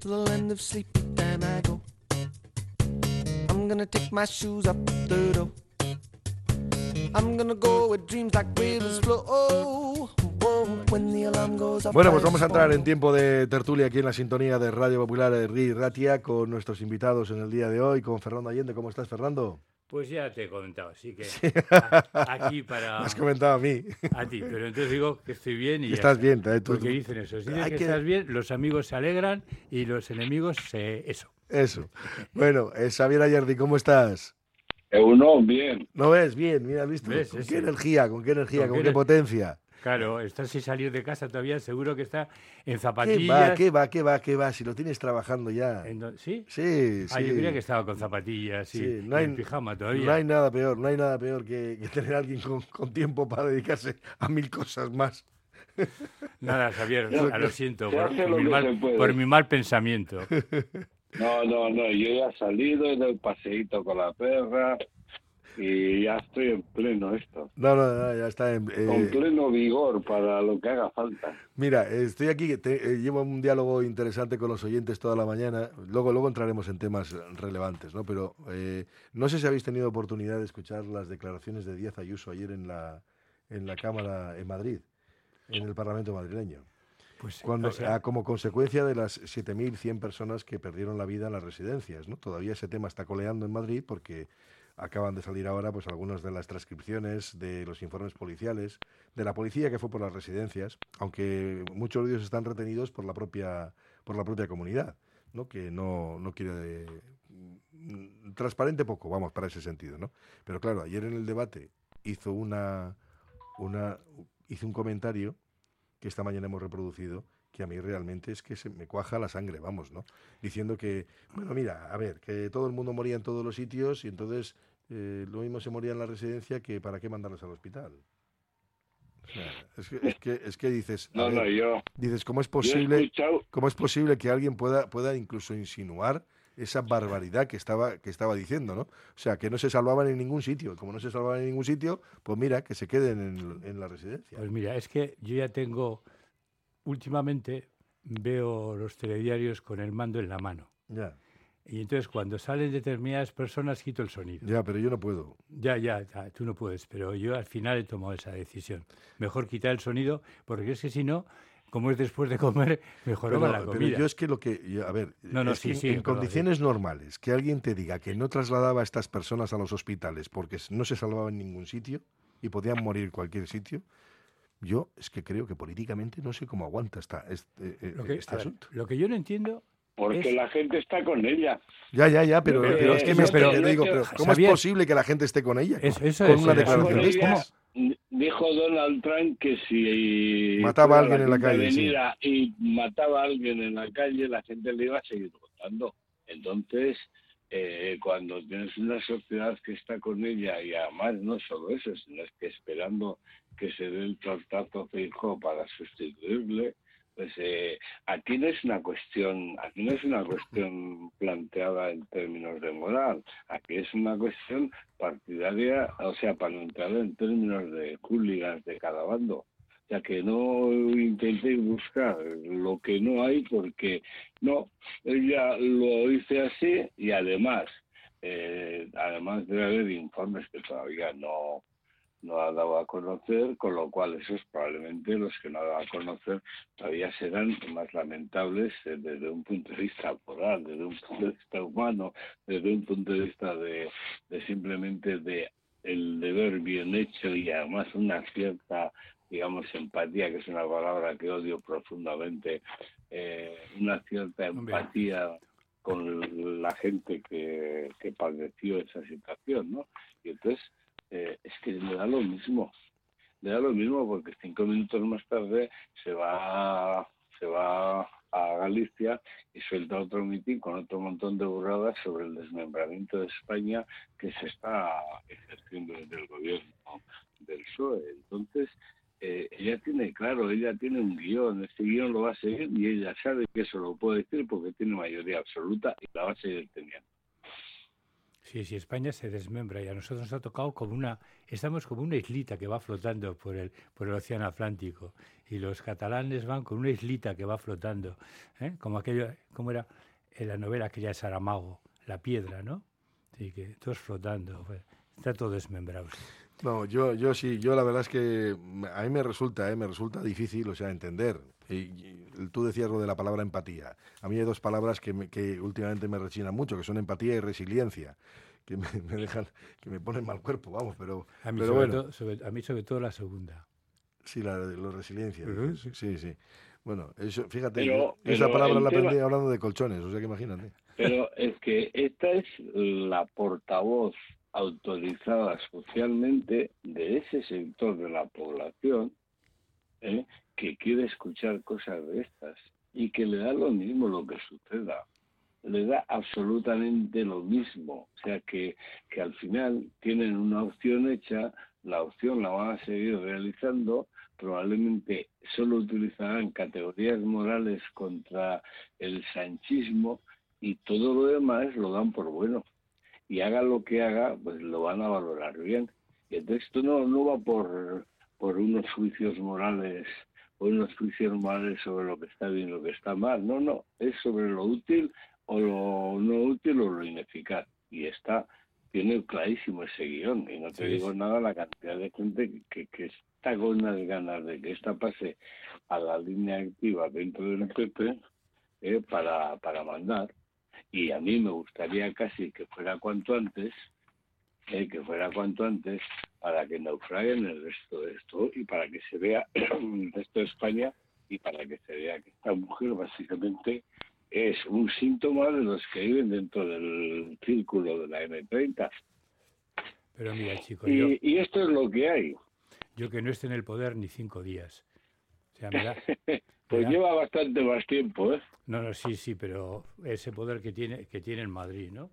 to the land of I go. I'm gonna take my shoes up the door. I'm gonna go where dreams like rivers flow. Whoa, when the alarm goes off, Bueno, pues vamos a entrar en tiempo de tertulia aquí en la sintonía de Radio Popular de Ri Ratia con nuestros invitados en el día de hoy, con Fernando Allende. ¿Cómo estás, Fernando? Pues ya te he comentado, así que a- aquí para Me has comentado a mí. a ti, pero entonces digo que estoy bien y ya Estás está. bien, ¿eh? Tú- Porque dicen eso, si dices Hay que, que- estás bien, los amigos se alegran y los enemigos se... eso. Eso. Bueno, eh, Xavier Ayerdi, ¿cómo estás? Uno, bien. ¿No ves? Bien, mira, ¿has visto? ¿Ves? ¿Con qué energía? ¿Con qué energía? ¿Con ¿Con, qué potencia? Claro, estás sin salir de casa todavía, seguro que está en ¿Qué zapatillas. va, qué va, qué va, qué va? Si lo tienes trabajando ya. ¿Sí? Sí, sí. Ah, yo creía que estaba con zapatillas, sí, Sí, no hay- en pijama todavía. No hay nada peor, no hay nada peor que, que tener a alguien con, con tiempo para dedicarse a mil cosas más. Nada, Javier, Ya, ah, lo siento por, lo mi mal, por mi mal pensamiento. No, no, no. Yo ya he salido, he dado el paseíto con la perra y ya estoy en pleno esto. No, no, no, ya está. en- eh, Con pleno vigor para lo que haga falta. Mira, estoy aquí, te- eh, llevo un diálogo interesante con los oyentes toda la mañana. Luego, luego entraremos en temas relevantes, ¿no? Pero eh, no sé si habéis tenido oportunidad de escuchar las declaraciones de Díaz Ayuso ayer en la, en la Cámara en Madrid, en el Parlamento madrileño. Pues, Cuando, o sea, ah, como consecuencia de las 7.100 personas que perdieron la vida en las residencias, ¿no? Todavía ese tema está coleando en Madrid porque acaban de salir ahora pues algunas de las transcripciones de los informes policiales de la policía que fue por las residencias, aunque muchos de ellos están retenidos por la propia por la propia comunidad, ¿no? Que no, no quiere mm, transparente poco, vamos, para ese sentido, ¿no? Pero claro, ayer en el debate hizo una una hizo un comentario que esta mañana hemos reproducido, que a mí realmente es que se me cuaja la sangre, vamos, ¿no? Diciendo que, bueno, mira, a ver, que todo el mundo moría en todos los sitios y entonces eh, lo mismo se moría en la residencia que para qué mandarlos al hospital. O sea, es, que, es, que, es que dices, no, yo, dices, ¿cómo es posible, escuchado, cómo es posible que alguien pueda, pueda incluso insinuar esa barbaridad que estaba, que estaba diciendo, ¿no? O sea, que no se salvaban en ningún sitio. Como no se salvaban en ningún sitio, pues mira, que se queden en, en la residencia. Pues mira, es que yo ya tengo, últimamente veo los telediarios con el mando en la mano. Ya, Y entonces cuando salen determinadas personas quito el sonido. ya, pero yo no puedo. Ya, ya, ya, tú no puedes, pero yo al final he tomado esa decisión. Mejor quitar el sonido, porque es que si no, como es después de comer, mejor Pero, la pero comida. yo es que lo que, yo- a ver, No, no, es sí, que sí, en condiciones normales, que alguien te diga que no trasladaba a estas personas a los hospitales porque no se salvaban en ningún sitio y podían morir en cualquier sitio, yo es que creo que políticamente no sé cómo aguanta esta, este, eh, Lo que, este ver, asunto. lo que yo no entiendo porque es- la gente está con ella. Ya, ya, ya, pero, Pero, pero es que me eh, pero- te digo, pero ¿cómo es posible que la gente esté con ella? Eso- eso con es, una declaración de estas. Dijo Donald Trump que si Mataba a alguien en la calle, sí. y mataba a alguien en la calle, la gente le iba a seguir votando. Entonces, eh, cuando tienes una sociedad que está con ella y además no solo eso, sino es que esperando que se dé el tratazo fijo para sustituirle, pues eh, aquí no es una cuestión, aquí no es una cuestión planteada en términos de moral, aquí es una cuestión partidaria, o sea, planteada en términos de hooligans de cada bando. O sea, que no intentéis buscar lo que no hay porque no, ella lo dice así y además, eh, además debe haber informes que todavía no, no ha dado a conocer, con lo cual esos probablemente los que no ha dado a conocer todavía serán más lamentables eh, desde un punto de vista moral, desde un punto de vista humano, desde un punto de vista de, de simplemente de el deber bien hecho y además una cierta digamos empatía que es una palabra que odio profundamente eh, una cierta empatía con la gente que, que padeció esa situación no y entonces eh, es que le da lo mismo le da lo mismo porque cinco minutos más tarde se va se va a Galicia y suelta otro mitin con otro montón de burradas sobre el desmembramiento de España que se está ejerciendo desde el gobierno del PSOE. Entonces, eh, ella tiene claro, ella tiene un guion, ese guion lo va a seguir y ella sabe que eso lo puede decir porque tiene mayoría absoluta y la va a seguir teniendo. Sí, sí, España se desmembra y a nosotros nos ha tocado como una, estamos como una islita que va flotando por el, por el Océano Atlántico y los catalanes van con una islita que va flotando, ¿eh? como aquello, como era en la novela aquella de Saramago, La Piedra, ¿no? Sí, que todos flotando, pues, está todo desmembrado. No, yo, yo sí, yo la verdad es que a mí me resulta, ¿eh? me resulta difícil, o sea, entender. Y, tú decías lo de la palabra empatía. A mí hay dos palabras que, que últimamente me rechinan mucho, que son empatía y resiliencia, que me, dejan, que me ponen mal cuerpo, vamos, pero, a mí, pero sobre bueno. todo, sobre- a mí sobre todo la segunda. Sí, la resiliencia. Sí, sí. Bueno, eso, fíjate, Pero- esa pero palabra la aprendí tema- hablando de colchones, o sea que imagínate. Pero es que esta es la portavoz autorizada socialmente de ese sector de la población ¿eh? que quiere escuchar cosas de estas y que le da lo mismo lo que suceda. Le da absolutamente lo mismo. O sea que, que al final tienen una opción hecha, la opción la van a seguir realizando, probablemente solo utilizarán categorías morales contra el sanchismo y todo lo demás lo dan por bueno. Y haga lo que haga, pues lo van a valorar bien. Y entonces esto no, no va por, por unos juicios morales o unos juicios morales sobre lo que está bien y lo que está mal. No, no, es sobre lo útil o lo no útil o lo ineficaz. Y está, tiene clarísimo ese guion. Y no te Sí, digo sí. nada la cantidad de gente que, que está con unas ganas de que esta pase a la línea activa dentro del PP eh, para, para mandar. Y a mí me gustaría casi que fuera cuanto antes, eh, que fuera cuanto antes, para que naufraguen el resto de esto y para que se vea el resto de España y para que se vea que esta mujer básicamente es un síntoma de los que viven dentro del círculo de la M30. Pero mira, chico, yo, Y, y esto es lo que hay. yo que no esté en el poder ni cinco días. O sea, me da, Pues Mira. lleva bastante más tiempo, ¿eh? No, no, sí, sí, pero ese poder que tiene, que tiene en Madrid, ¿no?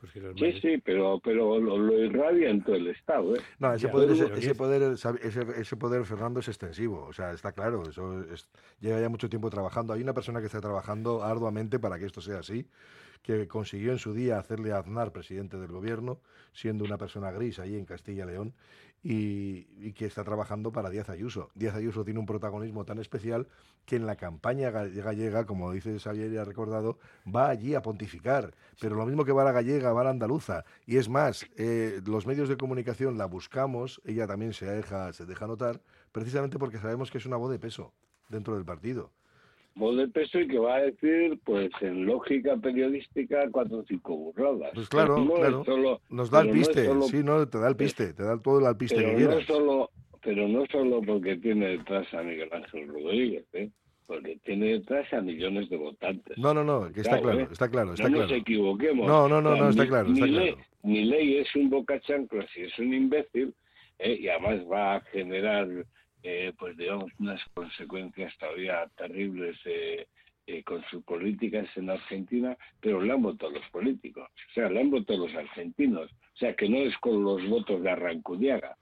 Pues que los Sí, sí, pero, pero lo, lo irradia en todo el Estado, ¿eh? No, ese Ya, poder, pero ese, bueno, ese es- poder, ese poder, Fernando, es extensivo. O sea, está claro. Eso es- lleva ya mucho tiempo trabajando. Hay una persona que está trabajando arduamente para que esto sea así, que consiguió en su día hacerle a Aznar presidente del gobierno, siendo una persona gris ahí en Castilla y León, y, y que está trabajando para Díaz Ayuso. Díaz Ayuso tiene un protagonismo tan especial que en la campaña ga- gallega, como dice Xavier y ha recordado, va allí a pontificar. Pero lo mismo que va la gallega, va la andaluza. Y es más, eh, los medios de comunicación la buscamos, ella también se deja, se deja notar, precisamente porque sabemos que es una voz de peso dentro del partido. Voz de peso y que va a decir, pues en lógica periodística, cuatro o cinco burradas. Pues claro, no claro. solo- Nos da el no piste, solo- sí, no, te da el piste, te da todo el alpiste que no quieras. solo pero no solo porque tiene detrás a Miguel Ángel Rodríguez, ¿eh? porque tiene detrás a millones de votantes. No, no, no, que está Claro, claro, ¿eh? está claro, está no claro. nos equivoquemos. No, no, no, O sea, no, está Mi- claro, está Milei- claro. Milei es un boca chanclas y es un imbécil, ¿eh? y además va a generar, eh, pues digamos, unas consecuencias todavía terribles eh, eh, con sus políticas en Argentina, pero le han votado los políticos, o sea, le han votado los argentinos, o sea, que no es con los votos de Arrancudiaga.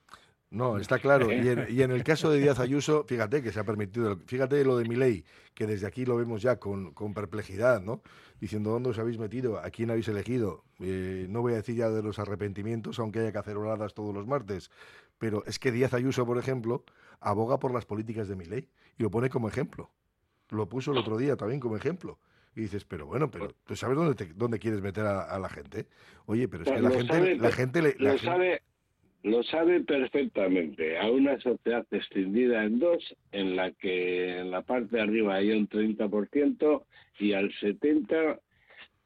No, está claro. Y en, y en el caso de Díaz Ayuso, fíjate que se ha permitido, fíjate lo de Milei, que desde aquí lo vemos ya con, con perplejidad, ¿no? Diciendo, ¿dónde os habéis metido? ¿A quién habéis elegido? Eh, no voy a decir ya de los arrepentimientos, aunque haya caceroladas todos los martes, pero es que Díaz Ayuso, por ejemplo, aboga por las políticas de Milei y lo pone como ejemplo. Lo puso el otro día también como ejemplo. Y dices, pero bueno, pero ¿tú sabes dónde, te- dónde quieres meter a, a la gente? Oye, pero es que la gente, sabe- la gente le... la lo gente- sabe lo sabe perfectamente a una sociedad extendida en dos en la que en la parte de arriba hay un 30% y al 70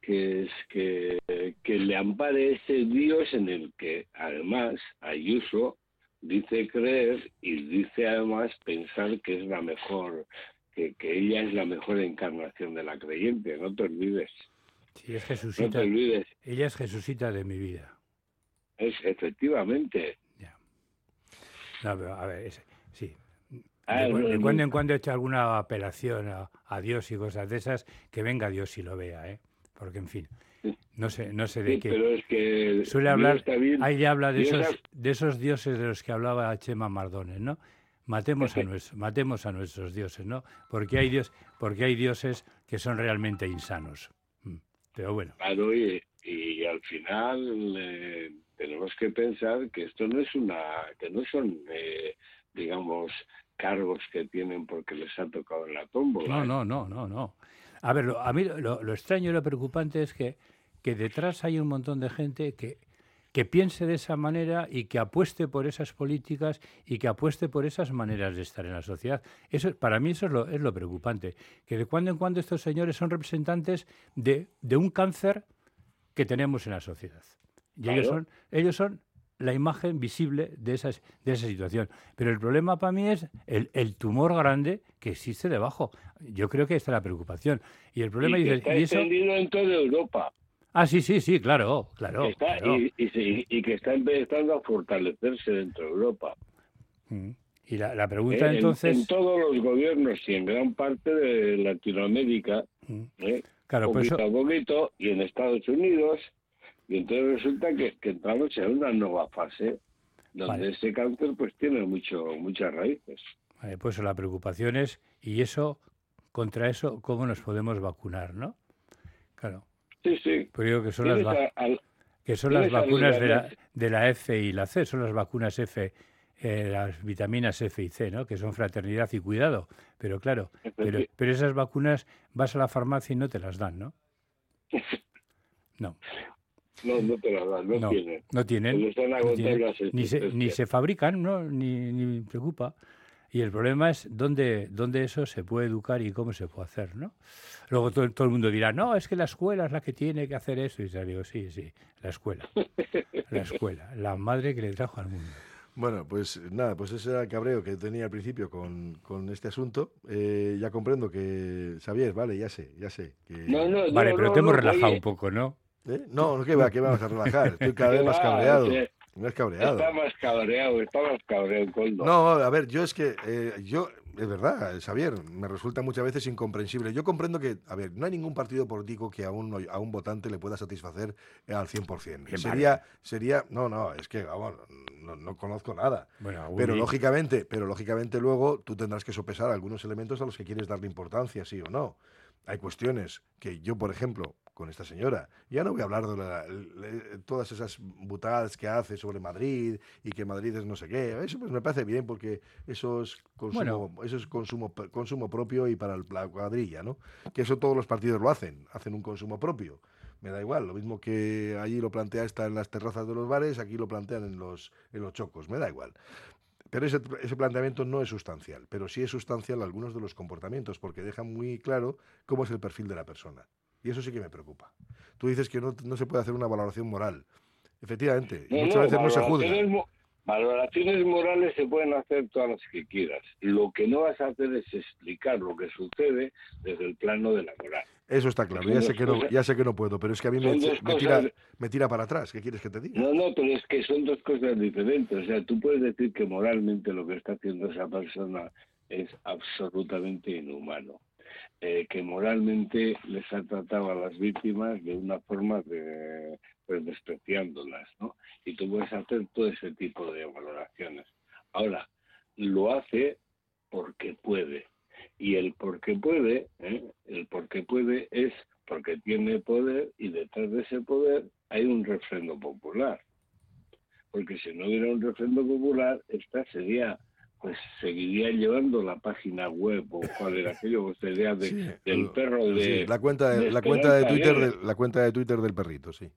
que es que, que le ampare ese Dios en el que además Ayuso dice creer y dice además pensar que es la mejor que, que ella es la mejor encarnación de la creyente no te olvides Sí, es no te Jesucita. olvides Ella es Jesucita de mi vida. es efectivamente Ya. No, pero a ver, es- sí. Ah, de, cu- no, de no. cuando en cuando he hecho alguna apelación a, a Dios y cosas de esas, que venga Dios y lo vea, ¿eh? Porque, en fin, no sé, no sé de Sí, qué. pero es que Suele hablar, está bien. ahí habla de Dios esos, de esos dioses de los que hablaba Chema Mardones, ¿no? Matemos a, nues- matemos a nuestros dioses, ¿no? Porque hay, dios, porque hay dioses que son realmente insanos. Mm. Pero bueno. Claro, y, y al final eh, tenemos que pensar que esto no es una, que no son, eh, digamos, cargos que tienen porque les ha tocado en la tómbola. No, no, no, no, no. A ver, lo- a mí lo, lo extraño y lo preocupante es que, que detrás hay un montón de gente que, que piense de esa manera y que apueste por esas políticas y que apueste por esas maneras de estar en la sociedad. Eso, para mí eso es lo, es lo preocupante, que de cuando en cuando estos señores son representantes de, de un cáncer que tenemos en la sociedad. Y ellos son, ellos son la imagen visible de, esas, de esa situación. Pero el problema para mí es el, el tumor grande que existe debajo. Yo creo que esta es la preocupación. Y el problema y que dices, está ¿y eso? extendido en toda Europa. Ah, sí, sí, sí, claro, claro. que está- claro. y, y se- y que está empezando a fortalecerse dentro de Europa. Mm. Y la, la ¿eh? pregunta En- entonces... en, todos los gobiernos y en gran parte de Latinoamérica, Mm. ¿eh? Claro, pues poquito eso, a poquito, y en Estados Unidos, y entonces resulta que, que entramos en una nueva fase donde Vale. ese cáncer pues tiene mucho muchas raíces. vale, pues la preocupación es, y eso, contra eso, ¿cómo nos podemos vacunar, no? Claro, Sí, sí. que son las, va- al- que son las vacunas de la, de la F y la C, son las vacunas F, eh, las vitaminas F y C, ¿no? Que son fraternidad y cuidado. Pero claro, pero, pero esas vacunas vas a la farmacia y no te las dan, ¿no? No, no, no te la dan, no, no, tienen. no tienen. Se no tienen, las ni, se, ni se fabrican, ¿no? Ni, ni preocupa. Y el problema es dónde, dónde eso se puede educar y cómo se puede hacer, ¿no? Luego todo, todo el mundo dirá, no, es que la escuela es la que tiene que hacer eso. Y yo digo, sí, sí, la escuela. La escuela, la madre que le trajo al mundo. Bueno, pues nada, pues ese era el cabreo que tenía al principio con, con este asunto. Eh, ya comprendo que, Xavier, vale, ya sé, ya sé. Que... No, no, Vale, no, pero no, te hemos no, relajado oye, un poco, ¿no? ¿Eh? No, no, que va, que vamos a relajar. Estoy cada vez más va, cabreado. Que Más cabreado. Está más cabreado, está más cabreado, Coldo. No, a ver, yo es que, eh, yo, es verdad, Xavier, me resulta muchas veces incomprensible. Yo comprendo que, a ver, no hay ningún partido político que a un, a un votante le pueda satisfacer al 100%. Qué Sería, sería, no, no, es que, vamos, no, no conozco nada. Bueno, Pero lógicamente, pero lógicamente luego tú tendrás que sopesar algunos elementos a los que quieres darle importancia, sí o no. Hay cuestiones que yo, por ejemplo, con esta señora, ya no voy a hablar de la- le- todas esas butadas que hace sobre Madrid y que Madrid es no sé qué. Eso pues me parece bien porque eso es consumo, Bueno. eso es consumo, consumo propio y para el- la cuadrilla, ¿no? Que eso todos los partidos lo hacen, hacen un consumo propio. Me da igual, lo mismo que allí lo plantea esta en las terrazas de los bares, aquí lo plantean en los, en los chocos, me da igual. Pero ese, ese planteamiento no es sustancial, pero sí es sustancial algunos de los comportamientos, porque deja muy claro cómo es el perfil de la persona. Y eso sí que me preocupa. Tú dices que no, no se puede hacer una valoración moral. Efectivamente, y No, muchas no, veces no se juzga. valoraciones mo- Valoraciones morales se pueden hacer todas las que quieras. Lo que no vas a hacer es explicar lo que sucede desde el plano de la moral. Eso está claro, ya sé, que no, ya sé que no puedo, pero es que a mí me, tira, me tira para atrás. ¿Qué quieres que te diga? No, no, pero es que son dos cosas diferentes. O sea, tú puedes decir que moralmente lo que está haciendo esa persona es absolutamente inhumano. Eh, que moralmente les ha tratado a las víctimas de una forma de, pues, despreciándolas, ¿no? Y tú puedes hacer todo ese tipo de valoraciones. Ahora, lo hace porque puede. Y el porque puede, ¿eh? el porque puede es porque tiene poder y detrás de ese poder hay un refrendo popular. Porque si no hubiera un refrendo popular, esta sería, pues seguiría llevando la página web o cuál era aquello, pues sería de- Sí, del perro de, sí, la cuenta de, de la cuenta de Twitter de, la cuenta de Twitter del perrito, sí.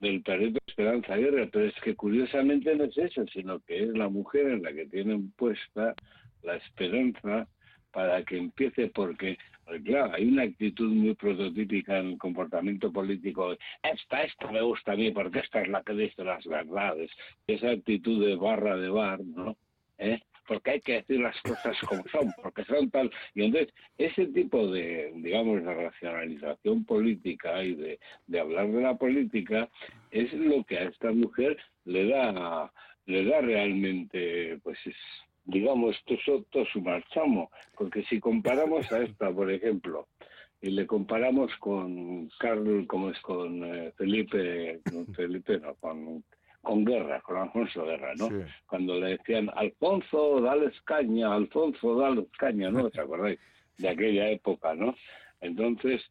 del perrito Esperanza Guerra, pero es que curiosamente no es eso, sino que es la mujer en la que tienen puesta la esperanza para que empiece, porque, claro, hay una actitud muy prototípica en el comportamiento político. Esta, esta me gusta a mí porque esta es la que dice las verdades. Esa actitud de barra de bar, ¿no? ¿Eh? Porque hay que decir las cosas como son, porque son tal. Y entonces, ese tipo de, digamos, de racionalización política y de, de hablar de la política es lo que a esta mujer le da, le da realmente, pues, es, digamos, todo, su marchamo. Porque si comparamos a esta, por ejemplo, y le comparamos con Carlos, como es con eh, Felipe, Felipe, no, con, con Guerra, con Alfonso Guerra, ¿no? Sí. Cuando le decían, Alfonso, dale caña, Alfonso, dale caña, ¿no? ¿Os acordáis? De aquella época, ¿no? Entonces,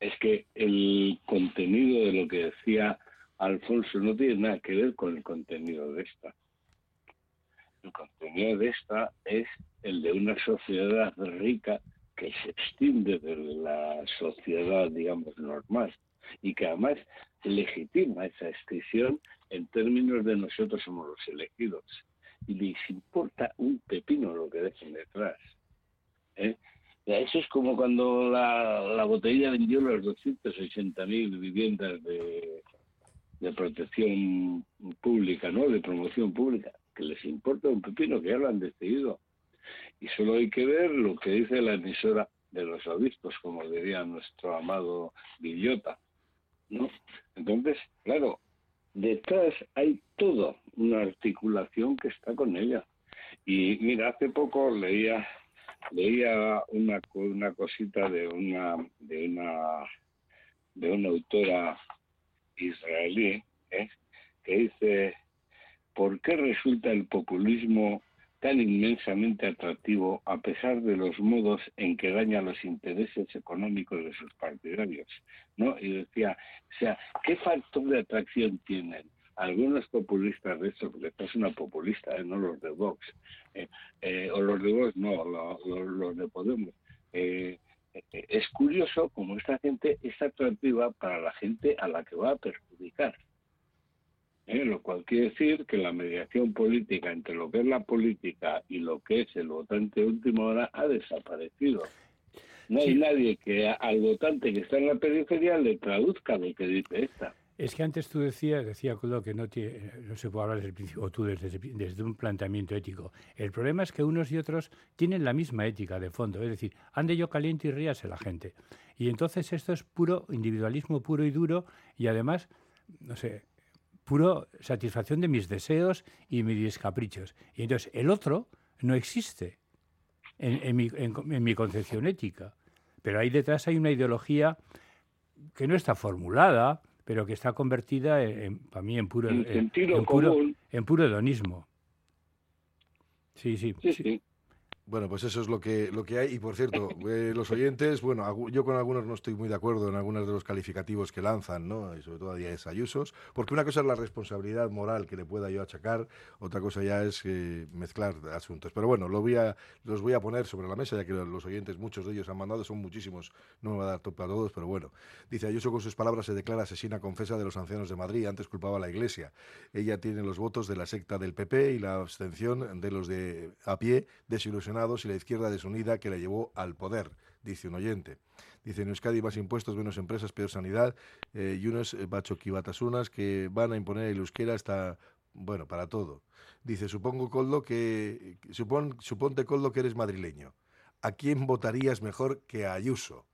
es que el contenido de lo que decía Alfonso no tiene nada que ver con el contenido de esta. El contenido de esta es el de una sociedad rica que se extiende de la sociedad, digamos, normal y que además legitima esa extinción en términos de nosotros somos los elegidos y les importa un pepino lo que dejen detrás. ¿eh? Eso es como cuando la, la botella vendió las 280.000 viviendas de, de protección pública, ¿no? De promoción pública, que les importa un pepino, que ya lo han decidido. Y solo hay que ver lo que dice la emisora de los obispos, como diría nuestro amado Villota, ¿no? Entonces, claro, detrás hay toda una articulación que está con ella. Y mira, hace poco leía leía una, una cosita de una de una de una autora israelí ¿eh? que dice ¿por qué resulta el populismo tan inmensamente atractivo a pesar de los modos en que daña los intereses económicos de sus partidarios? ¿no? Y decía, o sea, ¿qué factor de atracción tienen? algunos populistas de esto, porque esta es una populista, ¿eh? no los de Vox, ¿eh? Eh, o los de Vox, no, los, de Podemos. es curioso cómo esta gente es atractiva para la gente a la que va a perjudicar. Lo cual quiere decir que la mediación política entre lo que es la política y lo que es el votante de última hora ha desaparecido. No hay nadie que al votante que está en la periferia le traduzca lo que dice esta. Es que antes tú decías, decía Coldo, que no, tiene, no se puede hablar desde el principio, o tú desde, desde, un planteamiento ético. El problema es que unos y otros tienen la misma ética de fondo, es decir, ande yo caliente y ríase la gente. Y entonces esto es puro individualismo puro y duro y además, no sé, puro satisfacción de mis deseos y mis caprichos. Y entonces el otro no existe en, mi, en mi concepción ética. Pero ahí detrás hay una ideología que no está formulada, pero que está convertida, en, para mí, en puro, en, puro, en puro hedonismo. sí. sí. sí. Bueno, pues eso es lo que, lo que hay. Y por cierto, eh, los oyentes, bueno, yo con algunos no estoy muy de acuerdo en algunos de los calificativos que lanzan, ¿no? Y sobre todo a Díaz Ayusos, porque una cosa es la responsabilidad moral que le pueda yo achacar, otra cosa ya es eh, mezclar asuntos. Pero bueno, lo voy a, los voy a poner sobre la mesa, ya que los oyentes, muchos de ellos han mandado, son muchísimos, no me va a dar tope a todos, pero bueno. Dice Ayuso con sus palabras se declara asesina confesa de los ancianos de Madrid, antes culpaba a la Iglesia. Ella tiene los votos de la secta del PP y la abstención de los de a pie, desilusionados y la izquierda desunida que la llevó al poder, dice un oyente. Dice en Euskadi más impuestos, menos empresas, peor sanidad eh, y unos eh, bachoquibatasunas que van a imponer el euskera hasta, bueno, para todo. Dice, supongo, Coldo, que, supon, suponte, Coldo, que eres madrileño. ¿A quién votarías mejor que a Ayuso?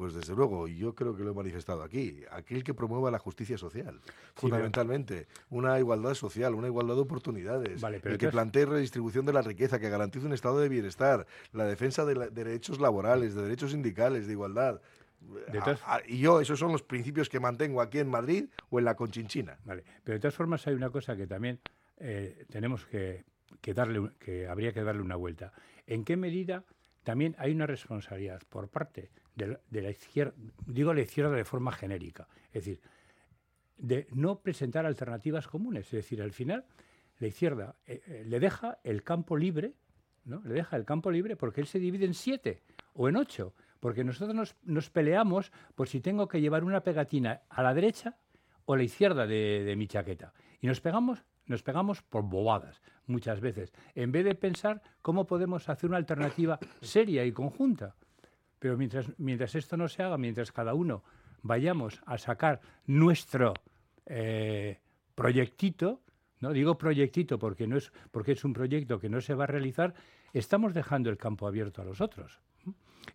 Pues desde luego, yo creo que lo he manifestado aquí, aquel que promueva la justicia social, fundamentalmente, una igualdad social, una igualdad de oportunidades, el que plantee redistribución de la riqueza, que garantice un estado de bienestar, la defensa de, derechos laborales, de derechos sindicales, de igualdad. y yo, esos son los principios que mantengo aquí en Madrid o en la Conchinchina. Vale, pero de todas formas hay una cosa que también eh, tenemos que, que darle, que habría que darle una vuelta. ¿En qué medida también hay una responsabilidad por parte de, la izquierda, digo la izquierda de forma genérica, es decir, de no presentar alternativas comunes, es decir, al final la izquierda eh, eh, le deja el campo libre, ¿no? Le deja el campo libre porque él se divide en siete o en ocho, porque nosotros nos, peleamos por si tengo que llevar una pegatina a la derecha o a la izquierda de, de mi chaqueta. Y nos pegamos nos pegamos por bobadas muchas veces, en vez de pensar cómo podemos hacer una alternativa seria y conjunta. Pero mientras, mientras esto no se haga, mientras cada uno vayamos a sacar nuestro eh, proyectito, no digo proyectito porque no es porque es un proyecto que no se va a realizar, estamos dejando el campo abierto a los otros.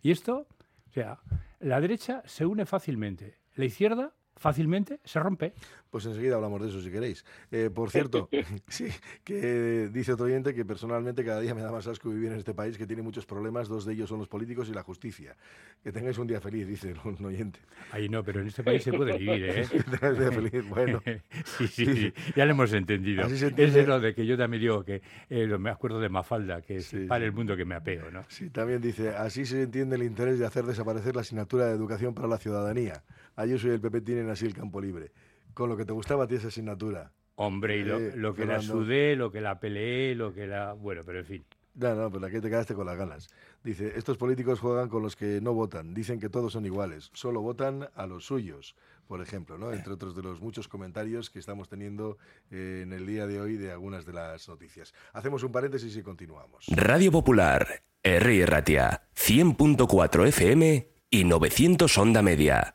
Y esto, o sea, la derecha se une fácilmente, la izquierda fácilmente se rompe. Pues enseguida hablamos de eso si queréis. Eh, por cierto, sí, que dice otro oyente que personalmente cada día me da más asco vivir en este país que tiene muchos problemas, dos de ellos son los políticos y la justicia. Que tengáis un día feliz, dice un oyente. Ay, no, pero en este país se puede vivir, ¿eh? un día feliz, bueno. sí, sí, sí, ya lo hemos entendido. Es de lo de que yo también digo que eh, me acuerdo de Mafalda, que es para el mundo que me apeo, ¿no? Sí, también dice, así se entiende el interés de hacer desaparecer la asignatura de educación para la ciudadanía. Ayuso y el PP tienen así el campo libre. Con lo que te gustaba a ti esa asignatura. Hombre, y lo, eh, que la sudé, lo que la peleé, lo que la... Bueno, pero en fin. No, no, pero aquí te quedaste con las ganas. Dice, estos políticos juegan con los que no votan. Dicen que todos son iguales. Solo votan a los suyos, por ejemplo, ¿no? Entre otros de los muchos comentarios que estamos teniendo eh, en el día de hoy de algunas de las noticias. Hacemos un paréntesis y continuamos. Radio Popular, R. Ratia, 100.4 FM y 900 Onda Media.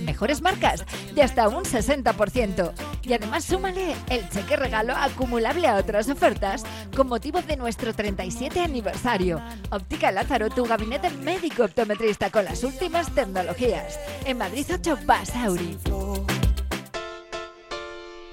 mejores marcas de hasta un 60%. Y además súmale el cheque regalo acumulable a otras ofertas con motivo de nuestro 37 aniversario. Óptica Lázaro, tu gabinete médico optometrista con las últimas tecnologías. En Madrid 8 Basauri.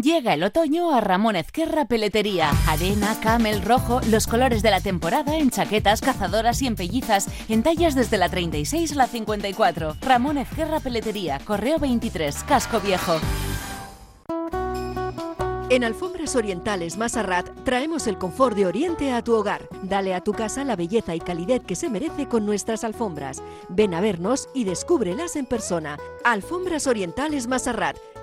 Llega el otoño a Ramón Ezquerra Peletería. Arena, camel, rojo, los colores de la temporada en chaquetas, cazadoras y en pellizas, en tallas desde la 36 a la 54. Ramón Ezquerra Peletería, Correo 23, Casco Viejo. En Alfombras Orientales Masarrat traemos el confort de Oriente a tu hogar. Dale a tu casa la belleza y calidez que se merece con nuestras alfombras. Ven a vernos y descúbrelas en persona. Alfombras Orientales Masarrat,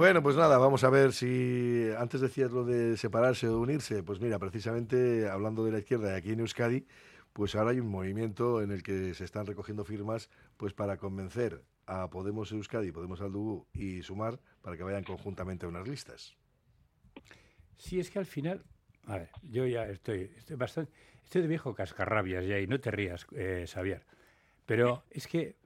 Bueno, pues nada, vamos a ver si antes decías lo de separarse o unirse. Pues mira, precisamente hablando de la izquierda y aquí en Euskadi, pues ahora hay un movimiento en el que se están recogiendo firmas pues para convencer a Podemos Euskadi, Podemos Aldugu y Sumar para que vayan conjuntamente a unas listas. Sí, es que al final, a ver, yo ya estoy, estoy bastante, estoy de viejo cascarrabias ya y no te rías, eh, Xavier. Pero es que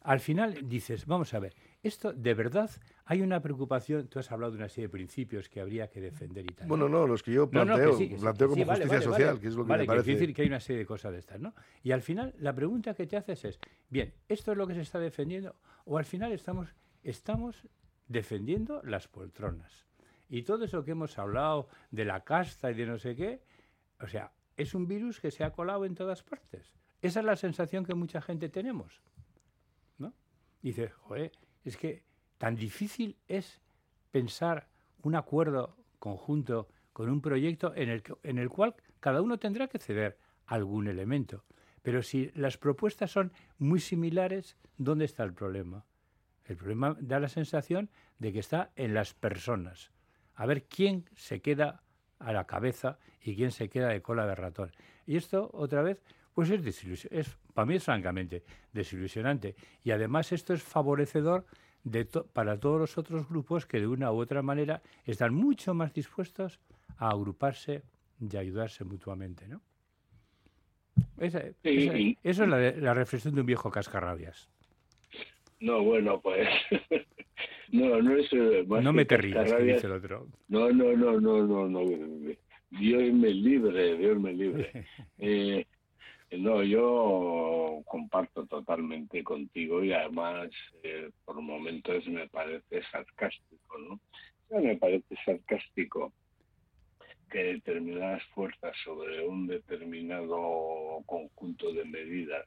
al final dices, vamos a ver, esto de verdad hay una preocupación. Tú has hablado de una serie de principios que habría que defender y tal. Bueno, no, los que yo planteo, planteo como justicia social, que es lo que me parece. decir que hay una serie de cosas de estas, ¿no? Y al final la pregunta que te haces es, bien, ¿esto es lo que se está defendiendo? O al final estamos, estamos defendiendo las poltronas. Y todo eso que hemos hablado de la casta y de no sé qué, o sea, es un virus que se ha colado en todas partes. Esa es la sensación que mucha gente tenemos. ¿no? Dice, joder, es que tan difícil es pensar un acuerdo conjunto con un proyecto en el, en el cual cada uno tendrá que ceder algún elemento. Pero si las propuestas son muy similares, ¿dónde está el problema? El problema da la sensación de que está en las personas. A ver quién se queda a la cabeza y quién se queda de cola de ratón. Y esto, otra vez, pues es, es para mí francamente desilusionante. Y además esto es favorecedor de para todos los otros grupos que de una u otra manera están mucho más dispuestos a agruparse y ayudarse mutuamente, ¿no? Esa, eso es la, reflexión de un viejo cascarrabias. No, bueno, pues. no, no es. Eh, no me te rías, que dice el otro. No, no, no, no, no, no. Dios me libre, Dios me libre. eh, no, yo comparto totalmente contigo y además eh, por momentos me parece sarcástico, ¿no? me parece sarcástico que determinadas fuerzas sobre un determinado conjunto de medidas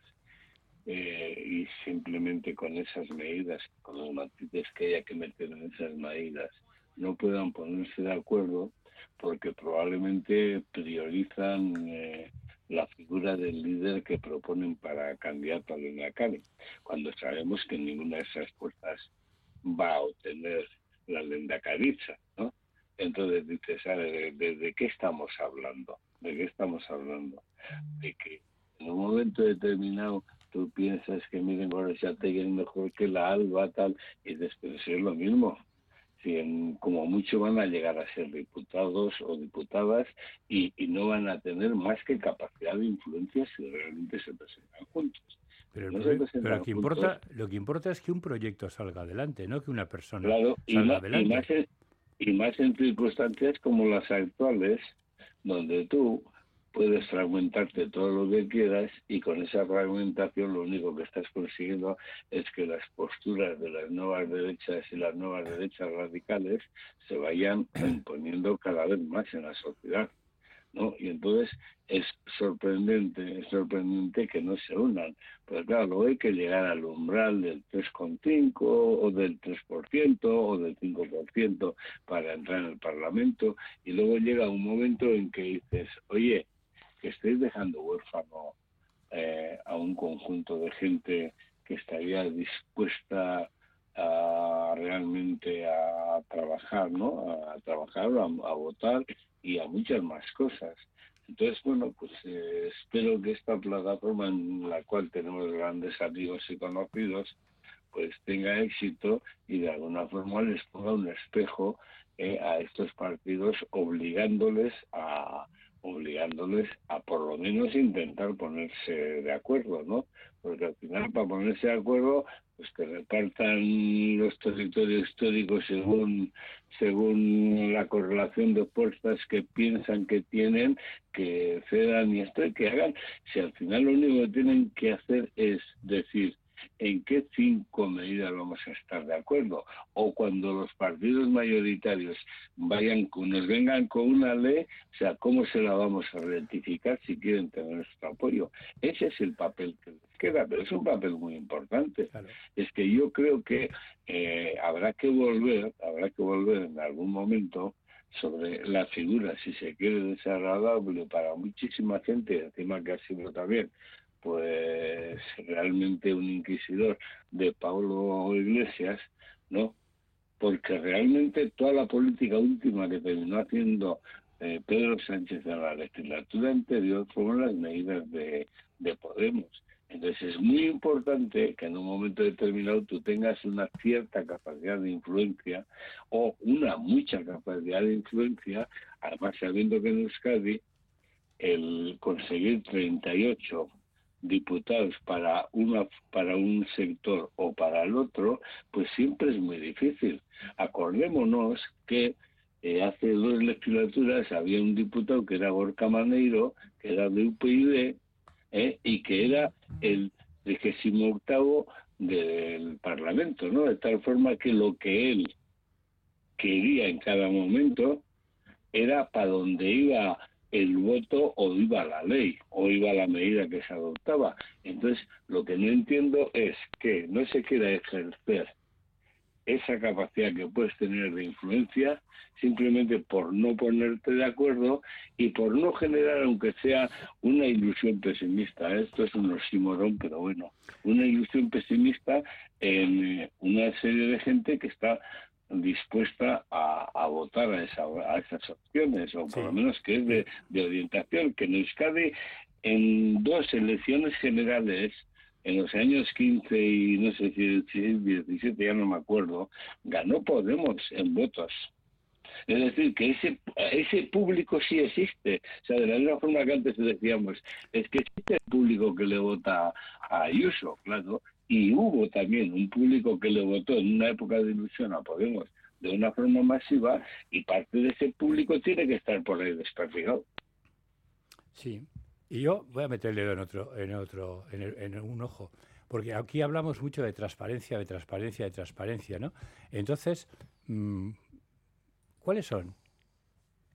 eh, y simplemente con esas medidas, con los matices que haya que meter en esas medidas, no puedan ponerse de acuerdo porque probablemente priorizan eh, la figura del líder que proponen para candidato a Cali, cuando sabemos que ninguna de esas fuerzas va a obtener la lendacariza, ¿no? Entonces dices, ¿de, qué estamos hablando? ¿De qué estamos hablando? De que en un momento determinado tú piensas que miren te es mejor que la Alba, tal, y después es lo mismo. Como mucho van a llegar a ser diputados o diputadas y, no van a tener más que capacidad de influencia si realmente se presentan juntos. Pero, lo, que importa, lo que importa es que un proyecto salga adelante, no que una persona salga adelante y más en circunstancias como las actuales, donde tú puedes fragmentarte todo lo que quieras y con esa fragmentación lo único que estás consiguiendo es que las posturas de las nuevas derechas y las nuevas derechas radicales se vayan imponiendo cada vez más en la sociedad. ¿no? Y entonces es sorprendente, es sorprendente que no se unan. Pues claro, luego hay que llegar al umbral del 3,5 o del 3% o del 5% para entrar en el Parlamento y luego llega un momento en que dices, oye, que estáis dejando huérfano eh, a un conjunto de gente que estaría dispuesta a realmente a trabajar, ¿no? A trabajar, a votar y a muchas más cosas. Entonces, bueno, pues eh, espero que esta plataforma en la cual tenemos grandes amigos y conocidos, pues tenga éxito y de alguna forma les ponga un espejo eh, a estos partidos obligándoles a obligándoles a por lo menos intentar ponerse de acuerdo, ¿no? Porque al final para ponerse de acuerdo pues que repartan los territorios históricos según según la correlación de fuerzas que piensan que tienen, que cedan y esto, y que hagan, si al final lo único que tienen que hacer es decir, en qué cinco medidas vamos a estar de acuerdo. O cuando los partidos mayoritarios vayan, nos vengan con una ley, o sea, cómo se la vamos a rectificar si quieren tener nuestro apoyo. Ese es el papel que les queda, pero es un papel muy importante. Es que yo creo que eh, habrá que volver, habrá que volver en algún momento sobre la figura, si se quiere, desagradable para muchísima gente, encima que ha sido también pues realmente un inquisidor de Pablo Iglesias, ¿no? Porque realmente toda la política última que terminó haciendo eh, Pedro Sánchez en la legislatura anterior fueron las medidas de, de Podemos. Entonces es muy importante que en un momento determinado tú tengas una cierta capacidad de influencia o una mucha capacidad de influencia, además sabiendo que en Euskadi el conseguir 38 diputados para una para un sector o para el otro, pues siempre es muy difícil. Acordémonos que eh, hace dos legislaturas había un diputado que era Gorka Maneiro, que era de UPyD, eh, y que era el vigésimo octavo del Parlamento, ¿no? De tal forma que lo que él quería en cada momento era para donde iba el voto o iba la ley o iba la medida que se adoptaba. Entonces, lo que no entiendo es que no se quiera ejercer esa capacidad que puedes tener de influencia simplemente por no ponerte de acuerdo y por no generar, aunque sea una ilusión pesimista. Esto es un oxímoron, pero bueno, una ilusión pesimista en eh, una serie de gente que está dispuesta a, votar a, esa, a esas opciones, o por lo menos que es de, orientación, que en Euskadi en dos elecciones generales, en los años 15 y no sé si 17, ya no me acuerdo, ganó Podemos en votos. Es decir, que ese, ese público sí existe. O sea, de la misma forma que antes decíamos, es que existe el público que le vota a Ayuso, claro, y hubo también un público que le votó en una época de ilusión a Podemos de una forma masiva y parte de ese público tiene que estar por ahí desperdigado. Sí, y yo voy a meterle en otro, en otro, en, un ojo, porque aquí hablamos mucho de transparencia, de transparencia, de transparencia, ¿no? Entonces, mm, ¿cuáles son?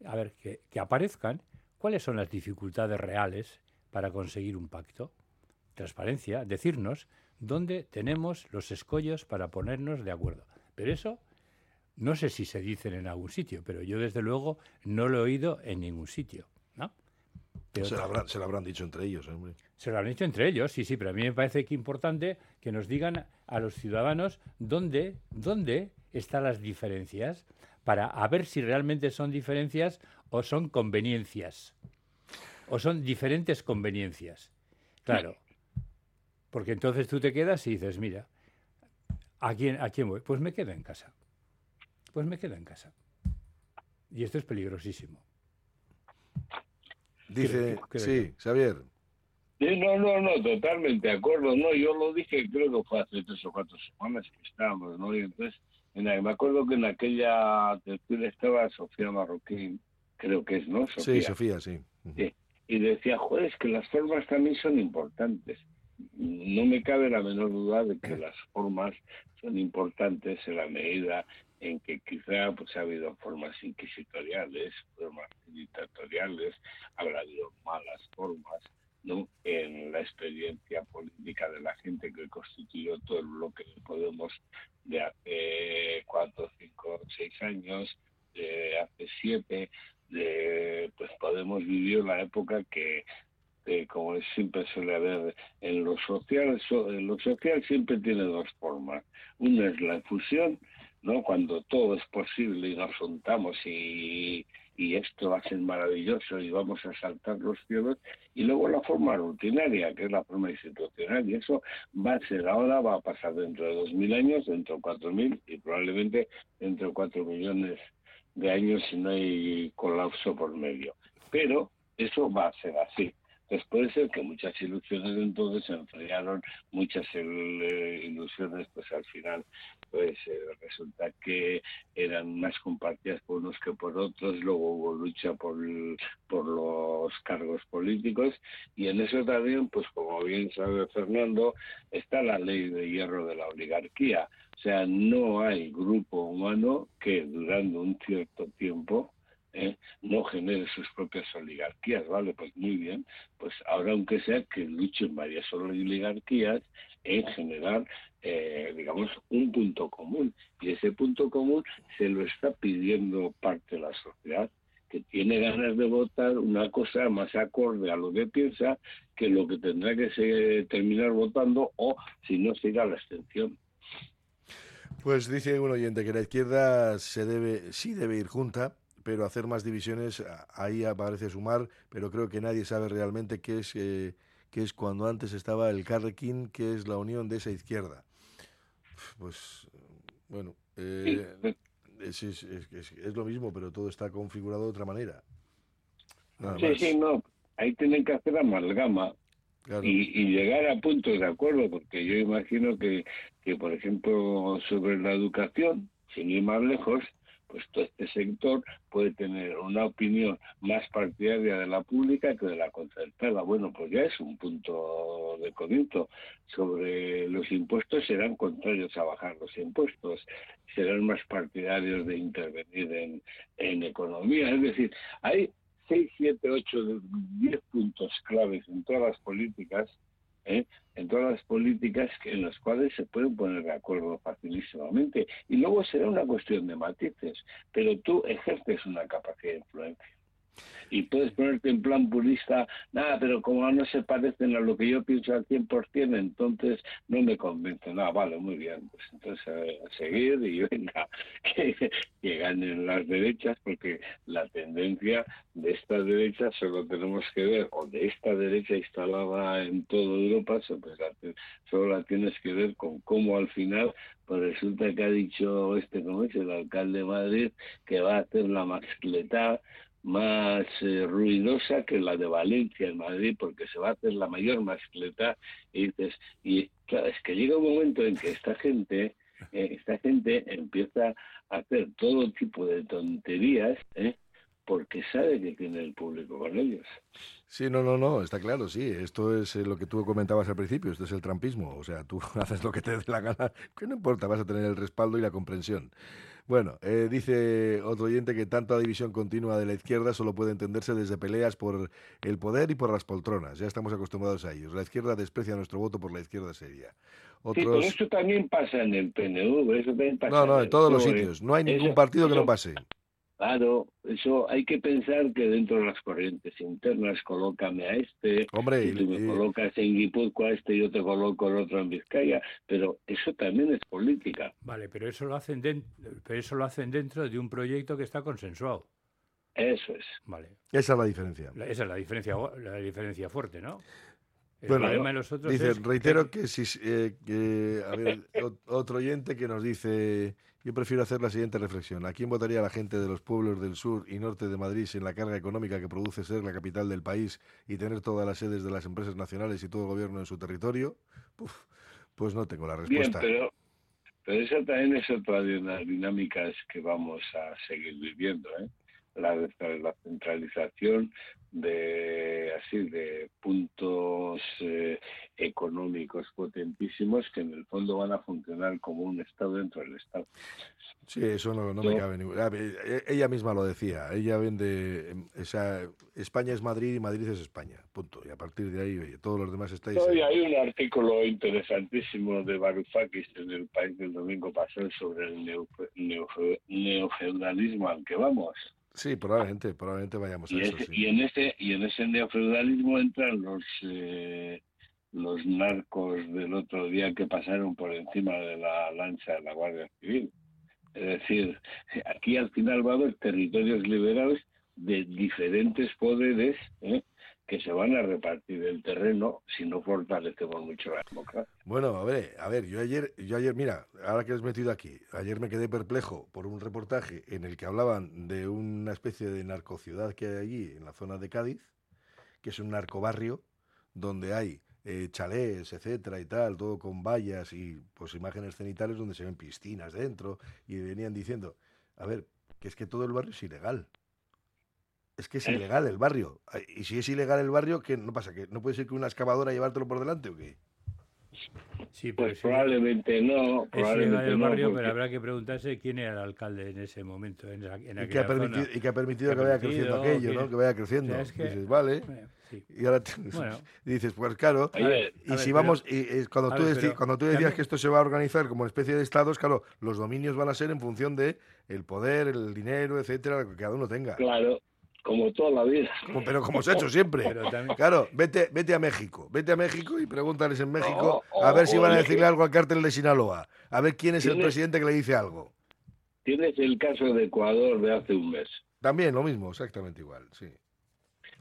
A ver, que, que aparezcan, ¿cuáles son las dificultades reales para conseguir un pacto? Transparencia, decirnos dónde tenemos los escollos para ponernos de acuerdo. Pero eso no sé si se dicen en algún sitio, pero yo desde luego no lo he oído en ningún sitio. ¿no? Se lo, habrán, dicho entre ellos. Hombre. Se lo habrán dicho entre ellos, sí, sí, pero a mí me parece que es importante que nos digan a los ciudadanos dónde, dónde están las diferencias para a ver si realmente son diferencias o son conveniencias. O son diferentes conveniencias. Claro, porque entonces tú te quedas y dices, mira, ¿a quién, ¿a quién voy? Pues me quedo en casa. Pues me quedo en casa. Y esto es peligrosísimo. Dice, sí, Xavier. no, no, no, totalmente de acuerdo. No, yo lo dije, creo que fue hace tres o cuatro semanas que estábamos, ¿no? Y entonces, me acuerdo que en aquella tertulia estaba Sofía Marroquín, creo que es, ¿no? Sí, Sofía, sí. sí. Y decía, joder, es que las formas también son importantes no me cabe la menor duda de que las formas son importantes en la medida en que quizá pues ha habido formas inquisitoriales, formas dictatoriales, habrá habido malas formas, ¿no? En la experiencia política de la gente que constituyó todo el bloque de Podemos de hace cuatro, cinco, seis años, de hace siete, de, pues Podemos vivió la época que como siempre suele haber en lo social, en lo social siempre tiene dos formas. Una es la fusión, ¿no? Cuando todo es posible y nos juntamos y, y esto va a ser maravilloso y vamos a saltar los cielos. Y luego la forma rutinaria, que es la forma institucional. Y eso va a ser ahora, va a pasar dentro de dos mil años, dentro de cuatro mil y probablemente dentro de cuatro millones de años si no hay colapso por medio. Pero eso va a ser así. Pues puede ser que muchas ilusiones entonces se enfriaron, muchas eh, ilusiones pues al final pues eh, resulta que eran más compartidas por unos que por otros, luego hubo lucha por, por los cargos políticos y en eso también pues como bien sabe Fernando está la ley de hierro de la oligarquía, o sea no hay grupo humano que durando un cierto tiempo ¿eh? no genere sus propias oligarquías, ¿vale? Pues muy bien, pues ahora aunque sea que luchen varias oligarquías en generar, eh, digamos, un punto común. Y ese punto común se lo está pidiendo parte de la sociedad que tiene ganas de votar una cosa más acorde a lo que piensa que lo que tendrá que terminar votando o si no se la abstención. Pues dice un oyente que la izquierda se debe, sí debe ir junta, pero hacer más divisiones, ahí aparece sumar, pero creo que nadie sabe realmente qué es, eh, qué es cuando antes estaba el Carrequín, que es la unión de esa izquierda. Pues, bueno, eh, es, es, es, lo mismo, pero todo está configurado de otra manera. sí, sí, no, ahí tienen que hacer amalgama. Y, y, llegar a puntos de acuerdo, porque yo imagino que, que, por ejemplo, sobre la educación, sin ir más lejos, pues todo este sector puede tener una opinión más partidaria de la pública que de la concertada. Bueno, pues ya es un punto de comienzo. Sobre los impuestos serán contrarios a bajar los impuestos, serán más partidarios de intervenir en, en economía. Es decir, hay seis, siete, ocho, diez puntos claves en todas las políticas ¿eh? en todas las políticas en las cuales se pueden poner de acuerdo facilísimamente. Y luego será una cuestión de matices, pero tú ejerces una capacidad de influencia. Y puedes ponerte en plan purista, nada, pero como no se parecen a lo que yo pienso al 100%, entonces no me convence. Nada, vale, muy bien. Pues entonces a, seguir y venga, que, ganen las derechas, porque la tendencia de esta derecha solo tenemos que ver, o de esta derecha instalada en toda Europa, pues solo la tienes que ver con cómo al final pues resulta que ha dicho este, como el alcalde de Madrid, que va a hacer la mascleta más eh, ruidosa que la de Valencia en Madrid porque se va a hacer la mayor mascleta y dices y claro es que llega un momento en que esta gente eh, esta gente empieza a hacer todo tipo de tonterías ¿eh? porque sabe que tiene el público con ellos Sí, no, no, no, está claro, sí. Esto es lo que tú comentabas al principio, esto es el trampismo. O sea, tú haces lo que te dé la gana, que no importa, vas a tener el respaldo y la comprensión. Bueno, eh, dice otro oyente que tanta división continua de la izquierda solo puede entenderse desde peleas por el poder y por las poltronas. Ya estamos acostumbrados a ellos. La izquierda desprecia nuestro voto por la izquierda seria. Otros... Sí, pero eso también pasa en el PNV, eso también pasa No, no, en, todos los sitios. No hay ningún partido que no pase. Claro, eso hay que pensar que dentro de las corrientes internas, colócame a este, Hombre, y tú me colocas en Guipúzcoa a este y yo te coloco el otro en Vizcaya, pero eso también es política. Vale, pero eso lo hacen, pero eso lo hacen dentro de un proyecto que está consensuado. Eso es. Vale. Esa es la diferencia. esa es la diferencia, la diferencia fuerte, ¿no? El bueno, de los otros dice, reitero que, si, eh, que a ver, otro oyente que nos dice yo prefiero hacer la siguiente reflexión. ¿A quién votaría la gente de los pueblos del sur y norte de Madrid sin la carga económica que produce ser la capital del país y tener todas las sedes de las empresas nacionales y todo el gobierno en su territorio? pues no tengo la respuesta. Bien, pero, pero esa también es otra de las dinámicas que vamos a seguir viviendo. ¿eh? La, la centralización de así de puntos eh, económicos potentísimos que en el fondo van a funcionar como un Estado dentro del Estado. Sí, eso no, me cabe ninguna. E, ella misma lo decía, ella vende, o sea, España es Madrid y Madrid es España, punto. Y a partir de ahí, oye, todos los demás estáis... Hoy hay un artículo interesantísimo de Varoufakis en el país del domingo pasado sobre el neofeudalismo al que vamos. Sí, probablemente, probablemente vayamos a y eso. Y en ese y en ese neofeudalismo entran los eh, los narcos del otro día que pasaron por encima de la lancha de la Guardia Civil. Es decir, aquí al final va a haber territorios liberados de diferentes poderes ¿eh? Que se van a repartir el terreno si no fortalecemos mucho la democracia. Bueno, a ver, a ver, yo ayer, yo ayer, mira, ahora que has metido aquí, ayer me quedé perplejo por un reportaje en el que hablaban de una especie de narcociudad que hay allí en la zona de Cádiz, que es un narcobarrio donde hay eh, chalés, etcétera y tal, todo con vallas y pues imágenes cenitales donde se ven piscinas dentro y venían diciendo, a ver, que es que todo el barrio es ilegal es que es ilegal el barrio. Y si es ilegal el barrio, ¿qué no pasa? ¿Que no puede ser que una excavadora llevártelo por delante o qué? Sí, pues probablemente no. Probablemente el barrio, pero habrá que preguntarse quién era el alcalde en ese momento. En, y, que ha permitido, y, que ha permitido, que vaya creciendo aquello, ¿no? Que vaya creciendo. dices, vale. Y ahora dices, pues claro. y si vamos, y, cuando, tú cuando tú decías que esto se va a organizar como especie de estados, claro, los dominios van a ser en función de el poder, el dinero, etcétera, que cada uno tenga. Claro, como toda la vida. pero como se ha hecho siempre. Claro, vete, vete a México, vete a México y pregúntales en México a ver si van a decirle algo al cártel de Sinaloa, a ver quién es el presidente que le dice algo. Tienes el caso de Ecuador de hace un mes. También lo mismo, exactamente igual, sí.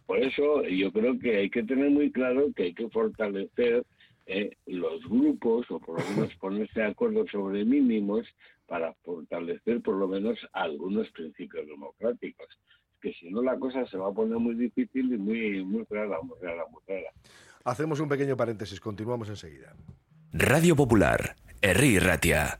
Por eso yo creo que hay que tener muy claro que hay que fortalecer eh, los grupos o por lo menos ponerse de acuerdo sobre mínimos para fortalecer por lo menos algunos principios democráticos que si no la cosa se va a poner muy difícil y muy, muy rara, muy rara, muy rara. Hacemos un pequeño paréntesis, continuamos enseguida. Radio Popular, Herri Ratia.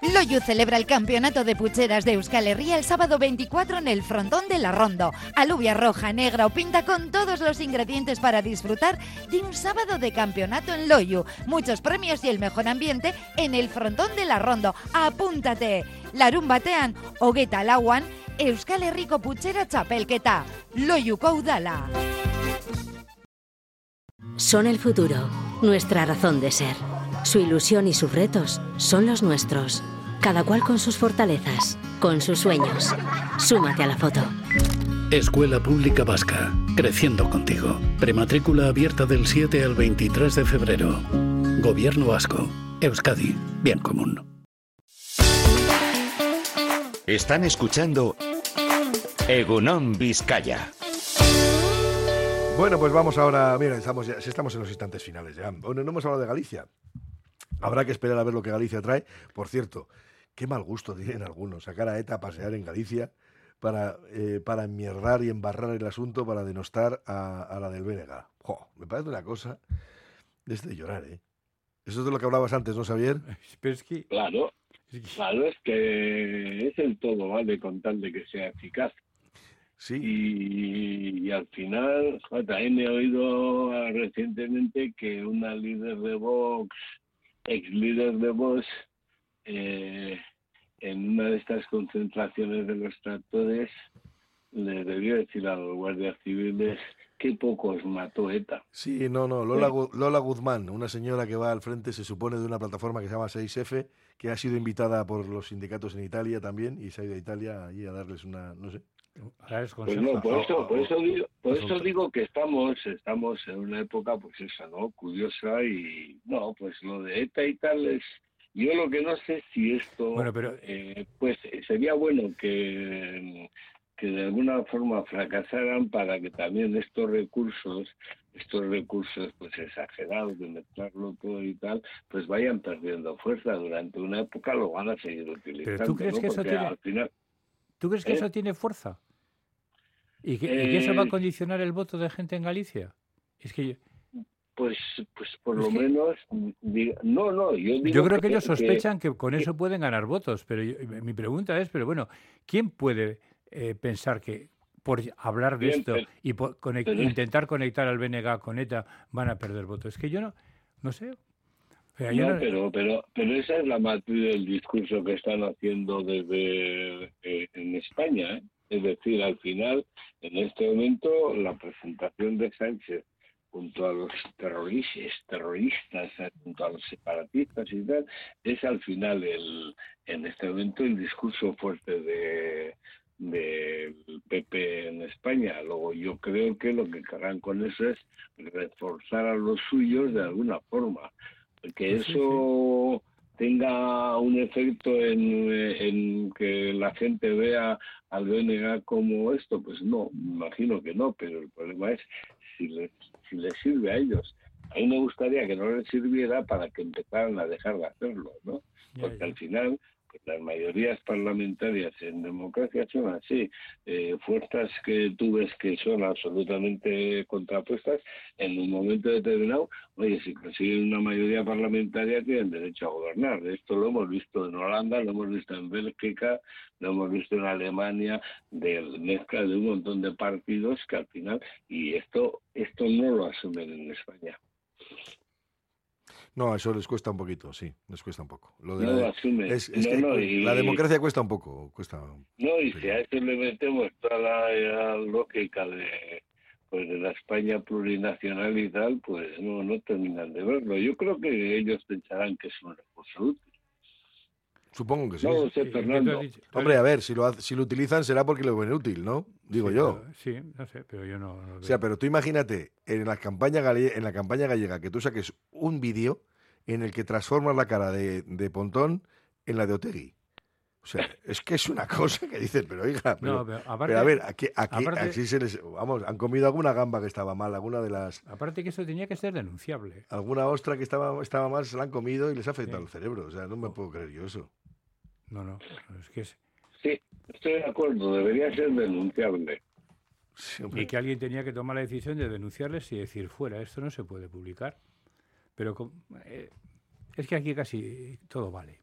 Loyu celebra el campeonato de pucheras de Euskal Herria el sábado 24 en el frontón de la Rondo. Alubia roja, negra o pinta con todos los ingredientes para disfrutar de un sábado de campeonato en Loyu. Muchos premios y el mejor ambiente en el frontón de la Rondo. ¡Apúntate! Larun batean, hogeta lauan, Euskal Herriko putxera txapelketa. Loiuko udala. Son el futuro, nuestra razón de ser. Su ilusión y sus retos son los nuestros. Cada cual con sus fortalezas, con sus sueños. Súmate a la foto. Escuela Pública Vasca, creciendo contigo. Prematrícula abierta del 7 al 23 de febrero. Gobierno Vasco, Euskadi, bien común. Están escuchando Egunon Vizcaya. Bueno, pues vamos ahora. Mira, estamos, ya, estamos en los instantes finales ya. Bueno, no hemos hablado de Galicia. Habrá que esperar a ver lo que Galicia trae. Por cierto, qué mal gusto tienen algunos sacar a ETA a pasear en Galicia para, eh, para enmierdar y embarrar el asunto para denostar a, a la del BNG. Jo, me parece una cosa desde llorar, ¿eh? Eso es de lo que hablabas antes, ¿no, Xavier? Pero es que... Claro, claro, es que es el todo, ¿vale? Con tal de que sea eficaz. Sí. Y, y al final, también he oído recientemente que una líder de Vox, ex líder de Vox, eh, en una de estas concentraciones de los tractores, le debió decir a los guardias civiles qué pocos mató ETA. Sí, no, no, Lola, Lola Guzmán, una señora que va al frente, se supone, de una plataforma que se llama 6F, que ha sido invitada por los sindicatos en Italia también, y se ha ido a Italia allí a darles una, no sé. Pues no, por eso, por eso digo, por eso digo que estamos, estamos en una época, pues esa, ¿no? Curiosa y no, pues lo de ETA y tal es. Yo lo que no sé si esto, Bueno, pero- eh, pues sería bueno que que de alguna forma fracasaran para que también estos recursos, estos recursos pues exagerados de mezclarlo todo y tal, pues vayan perdiendo fuerza durante una época, lo van a seguir utilizando. ¿tú crees ¿no? que eso tiene- final, ¿Tú crees que ¿Eh? eso tiene fuerza? ¿Y que, y eso va a Eh, condicionar el voto de gente en Galicia? Es que yo, pues, pues por lo que- menos, diga- no, no, yo digo yo creo que ellos sospechan que, con eso pueden ganar votos, pero yo- mi pregunta es, pero bueno, ¿quién puede eh, pensar que por hablar de Bien, esto pero- y por conec- pero es- intentar conectar al BNG con ETA van a perder votos? Es que yo no, no sé. O sea, yo No, no- pero, pero, pero esa es la matriz del discurso que están haciendo desde eh, en España. ¿eh? Es decir, al final, en este momento, la presentación de Sánchez junto a los terroristas, terroristas, eh, junto a los separatistas y tal, es al final el, en este momento el discurso fuerte de del PP en España. Luego yo creo que lo que querrán con eso es reforzar a los suyos de alguna forma. Que Pues sí, eso tenga un efecto en, en que la gente vea al BNG como esto, pues no, imagino que no, pero el problema es si les, si les sirve a ellos. A mí me gustaría que no les sirviera para que empezaran a dejar de hacerlo, ¿no? Porque al final las mayorías parlamentarias en democracia son así. Eh, fuerzas que tú ves que son absolutamente contrapuestas, en un momento determinado, oye, si consiguen una mayoría parlamentaria tienen derecho a gobernar. Esto lo hemos visto en Holanda, lo hemos visto en Bélgica, lo hemos visto en Alemania, de mezcla de un montón de partidos que al final, y esto, esto no lo asumen en España. No, eso les cuesta un poquito, sí, les cuesta un poco. Lo de No la, lo asume. es- es No, que no, y- la democracia cuesta un poco, cuesta. No, y si a eso le metemos toda la, la lógica de, pues de la España plurinacional y tal, pues no, no terminan de verlo. Yo creo que ellos pensarán que es un recurso útil. Supongo que sí. No sé, Sí, Fernando. Hombre, a ver, si lo, si lo utilizan será porque lo ven útil, ¿no? Digo Sí, yo. pero- sí, no sé, pero yo no, no lo O sea, pero tú imagínate en la campaña en la campaña gallega que tú saques un vídeo en el que transformas la cara de, de Pontón en la de Otegui. O sea, es que es una cosa que dices, pero hija, pero, No, pero aparte- pero a ver, aquí, aquí, aparte- aquí se les, vamos, han comido alguna gamba que estaba mal, alguna de las, Aparte que eso tenía que ser denunciable. alguna ostra que estaba, estaba mal, se la han comido y les ha afectado el cerebro. O sea, no me puedo creer yo eso. No, no, es que es... Sí, estoy de acuerdo, debería ser denunciable. Y que alguien tenía que tomar la decisión de denunciarles y decir, fuera, esto no se puede publicar. Pero eh, es que aquí casi todo vale.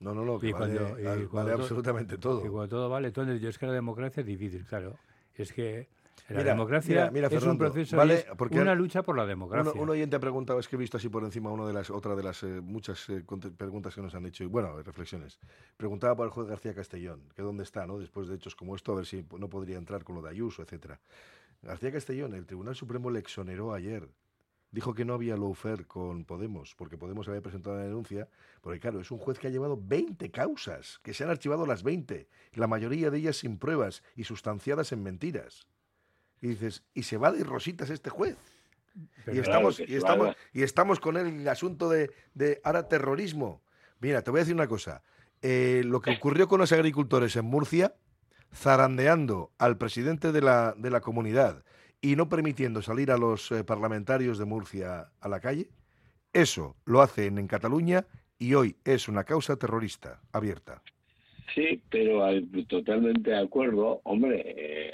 No, no, no, que Y vale, cuando- y vale cuando todo- absolutamente todo. Y cuando todo vale, entonces yo es que la democracia es difícil, claro. Es que la Mira, democracia mira, mira, es un proceso, vale, es porque una lucha por la democracia. Un oyente ha preguntado, es que he visto así por encima una de las, otra de las eh, muchas eh, preguntas que nos han hecho, y bueno, reflexiones. Preguntaba por el juez García Castellón, que dónde está, ¿no? Después de hechos como esto, a ver si no podría entrar con lo de Ayuso, etcétera. García Castellón, el Tribunal Supremo le exoneró ayer. Dijo que no había lawfare con Podemos, porque Podemos había presentado la denuncia, porque claro, es un juez que ha llevado 20 causas, que se han archivado las 20, la mayoría de ellas sin pruebas y sustanciadas en mentiras. Y dices, ¿y se va de rositas este juez? Pero y, estamos, y, estamos, y estamos con el asunto de, de ahora terrorismo. Mira, te voy a decir una cosa. Eh, lo que ocurrió con los agricultores en Murcia, zarandeando al presidente de la, de la comunidad y no permitiendo salir a los eh, parlamentarios de Murcia a la calle, eso lo hacen en Cataluña y hoy es una causa terrorista abierta. Sí, pero al- totalmente de acuerdo. Hombre, eh,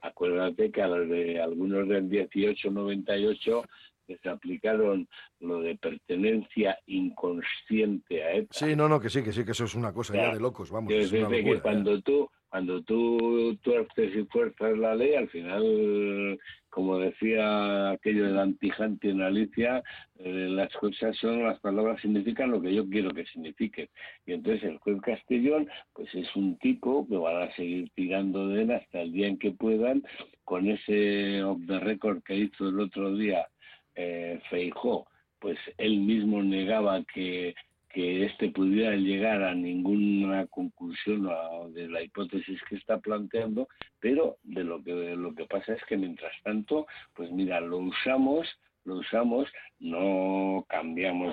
acuérdate que a los de algunos del 1898 les aplicaron lo de pertenencia inconsciente a ETA. Sí, no, no, que sí, que sí, que eso es una cosa ya de locos, vamos, es una que cuando tú cuando tú tuerces y fuerzas la ley, al final, como decía aquello del antijante en Alicia, eh, las cosas son, las palabras significan lo que yo quiero que signifiquen. Y entonces el juez Castellón, pues es un tipo que van a seguir tirando de él hasta el día en que puedan, con ese off the record que hizo el otro día eh, Feijó, pues él mismo negaba que que este pudiera llegar a ninguna conclusión de la hipótesis que está planteando, pero de lo que lo que pasa es que mientras tanto, pues mira, lo usamos, lo usamos, no cambiamos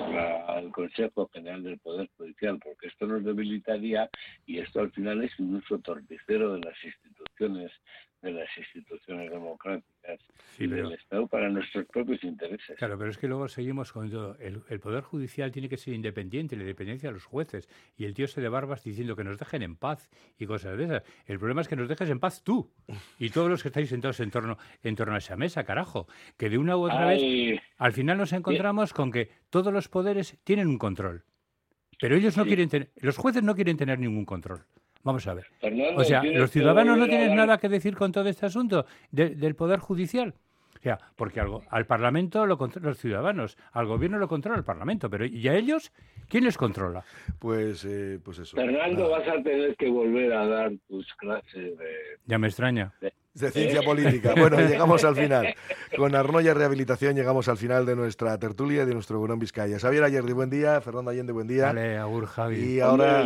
el Consejo General del Poder Judicial, porque esto nos debilitaría y esto al final es un uso torticero de las instituciones de las instituciones democráticas Sí, pero- del Estado para nuestros propios intereses. Claro, pero es que luego seguimos con todo. El, el Poder Judicial tiene que ser independiente, la independencia de los jueces. Y el tío se de barbas diciendo que nos dejen en paz y cosas de esas. El problema es que nos dejes en paz tú y todos los que estáis sentados en torno, en torno a esa mesa, carajo. Que de una u otra Ay. vez, al final nos encontramos con que todos los poderes tienen un control. Pero ellos no quieren tener, los jueces no quieren tener ningún control. Vamos a ver. Fernando, O sea, los ciudadanos no tienen nada que decir con todo este asunto de- del Poder Judicial. O sea, porque algo, al Parlamento lo controlan los ciudadanos, al gobierno lo controla el Parlamento, pero ¿y a ellos quién les controla? Pues, eh, pues eso. Fernando, vas a tener que volver a dar tus clases de... Ya me extraña. De ciencia política. Bueno, llegamos al final. Con Arnoya Rehabilitación llegamos al final de nuestra tertulia y de nuestro Burón Vizcaya. Xavier Ayerdi, buen día. Fernando Allende, buen día. Vale, Agur Javi. Y ahora.